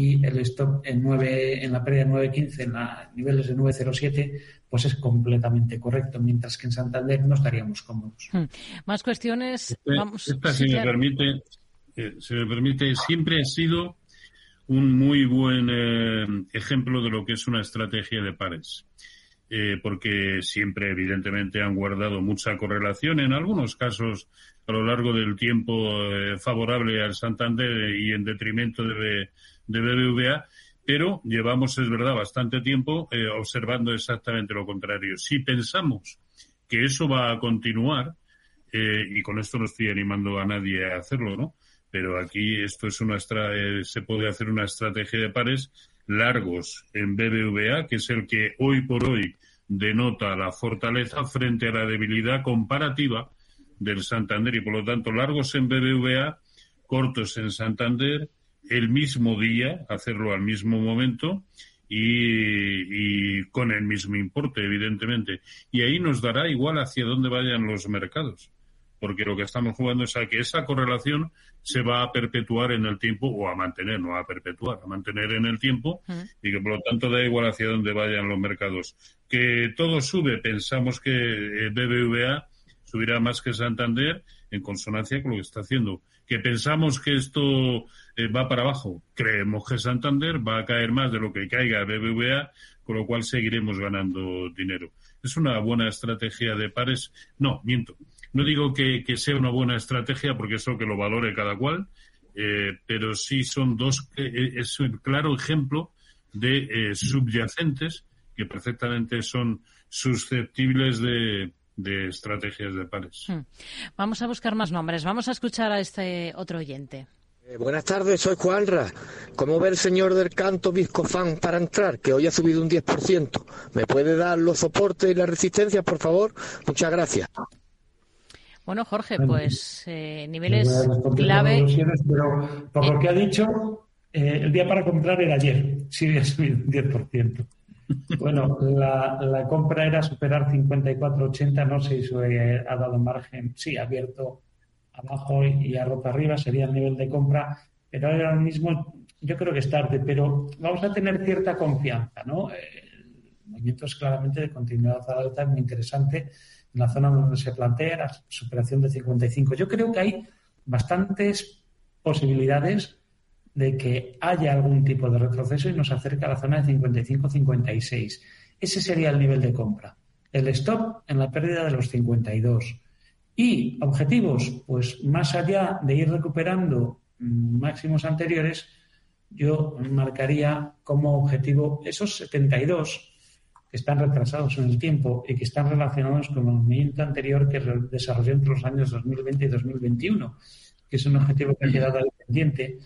y el stop en 9, en la pérdida de 9.15 en la, niveles de 9.07 pues es completamente correcto, mientras que en Santander no estaríamos cómodos. Hmm. Más cuestiones. Este, vamos, esta, si, me permite, eh, me permite, siempre ha sido un muy buen eh, ejemplo de lo que es una estrategia de pares. Eh, porque siempre, evidentemente, han guardado mucha correlación, en algunos casos a lo largo del tiempo favorable al Santander y en detrimento de, de BBVA, pero llevamos, es verdad, bastante tiempo eh, observando exactamente lo contrario. Si pensamos que eso va a continuar, eh, y con esto no estoy animando a nadie a hacerlo, ¿no? Pero aquí esto es una eh, se puede hacer una estrategia de pares largos en BBVA, que es el que hoy por hoy denota la fortaleza frente a la debilidad comparativa del Santander y por lo tanto largos en BBVA, cortos en Santander el mismo día, hacerlo al mismo momento y, con el mismo importe, evidentemente. Y ahí nos dará igual hacia dónde vayan los mercados, porque lo que estamos jugando es a que esa correlación se va a perpetuar en el tiempo o a mantener, no a perpetuar, a mantener en el tiempo y que por lo tanto da igual hacia dónde vayan los mercados. Que todo sube, pensamos que BBVA subirá más que Santander en consonancia con lo que está haciendo. Que pensamos que esto eh, va para abajo. Creemos que Santander va a caer más de lo que caiga BBVA, con lo cual seguiremos ganando dinero. ¿Es una buena estrategia de pares? No, miento. No digo que, sea una buena estrategia porque eso que lo valore cada cual, eh, pero sí son dos, eh, es un claro ejemplo de subyacentes que perfectamente son susceptibles de, estrategias de pares. Hmm. Vamos a buscar más nombres. Vamos a escuchar a este otro oyente. Eh, buenas tardes, soy Juanra. ¿Cómo ve el señor del canto Viscofan para entrar? Que hoy ha subido un 10%. ¿Me puede dar los soportes y las resistencias, por favor? Muchas gracias. Bueno, Jorge, pues eh, niveles clave. Pero por lo que ha dicho, eh, el día para comprar era ayer. Sí, ha subido un 10%. Bueno, la, la compra era superar 54.80, no sé si ha dado margen, sí, abierto abajo y a ropa arriba, sería el nivel de compra, pero ahora mismo yo creo que es tarde, pero vamos a tener cierta confianza, ¿no? El movimiento es claramente de continuidad a la alta, muy interesante en la zona donde se plantea la superación de 55. Yo creo que hay bastantes posibilidades de que haya algún tipo de retroceso y nos acerque a la zona de 55-56. Ese sería el nivel de compra. El stop en la pérdida de los 52. Y objetivos, pues más allá de ir recuperando máximos anteriores, yo marcaría como objetivo esos 72 que están retrasados en el tiempo y que están relacionados con el movimiento anterior que desarrolló entre los años 2020 y 2021, que es un objetivo que ha quedado pendiente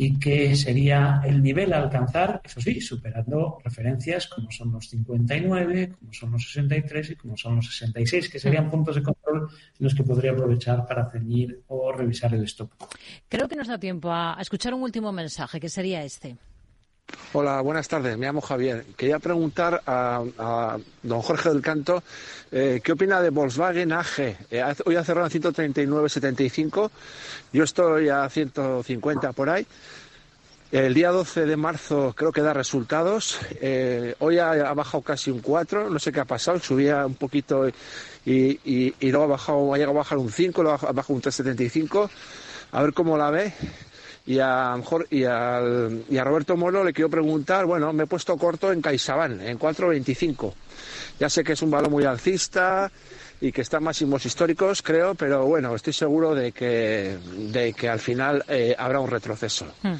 y que sería el nivel a alcanzar, eso sí, superando referencias como son los 59, como son los 63 y como son los 66, que serían puntos de control en los que podría aprovechar para ceñir o revisar el stop. Creo que nos da tiempo a escuchar un último mensaje, que sería este. Hola, buenas tardes. Me llamo Javier. Quería preguntar a, don Jorge del Canto eh, qué opina de Volkswagen AG. Eh, hoy ha cerrado en 139.75. Yo estoy a 150 por ahí. El día 12 de marzo creo que da resultados. Eh, hoy ha, bajado casi un 4. No sé qué ha pasado. Subía un poquito y, luego ha, bajado, ha llegado a bajar un 5, luego ha bajado un 3,75. A ver cómo la ve. Y a, y, y a Roberto Moro le quiero preguntar, bueno, me he puesto corto en CaixaBank, en 4.25. Ya sé que es un valor muy alcista y que está en máximos históricos, creo, pero bueno, estoy seguro de que, de que al final eh, habrá un retroceso. Hmm.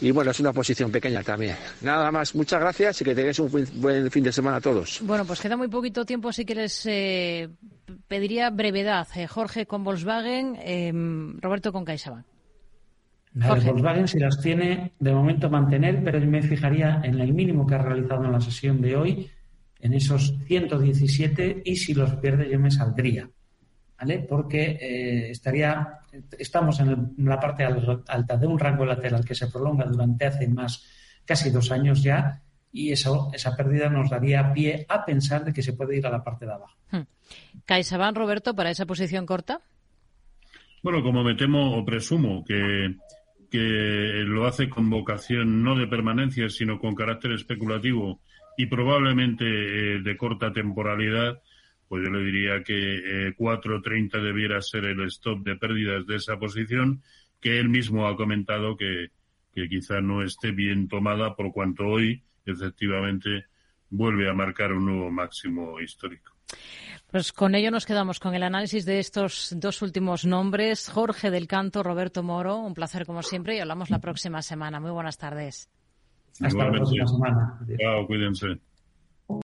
Y bueno, es una posición pequeña también. Nada más, muchas gracias y que tengáis un buen fin de semana a todos. Bueno, pues queda muy poquito tiempo, así que les eh, pediría brevedad. Eh, Jorge con Volkswagen, em, Roberto con CaixaBank. La de Volkswagen se las tiene de momento mantener, pero yo me fijaría en el mínimo que ha realizado en la sesión de hoy, en esos 117 y si los pierde yo me saldría. ¿Vale? Porque eh, estaría, estamos en, la parte alta de un rango lateral que se prolonga durante hace más casi dos años ya y eso, esa pérdida nos daría pie a pensar de que se puede ir a la parte de abajo. Hmm. ¿CaixaBank, Roberto, para esa posición corta? Bueno, como me temo o presumo que, que lo hace con vocación no de permanencia, sino con carácter especulativo y probablemente eh, de corta temporalidad, pues yo le diría que 4.30 eh, debiera ser el stop de pérdidas de esa posición, que él mismo ha comentado que quizá no esté bien tomada por cuanto hoy efectivamente vuelve a marcar un nuevo máximo histórico. Pues con ello nos quedamos con el análisis de estos dos últimos nombres. Jorge del Canto, Roberto Moro, un placer como siempre y hablamos la próxima semana. Muy buenas tardes. Hasta la próxima semana. Chao, cuídense.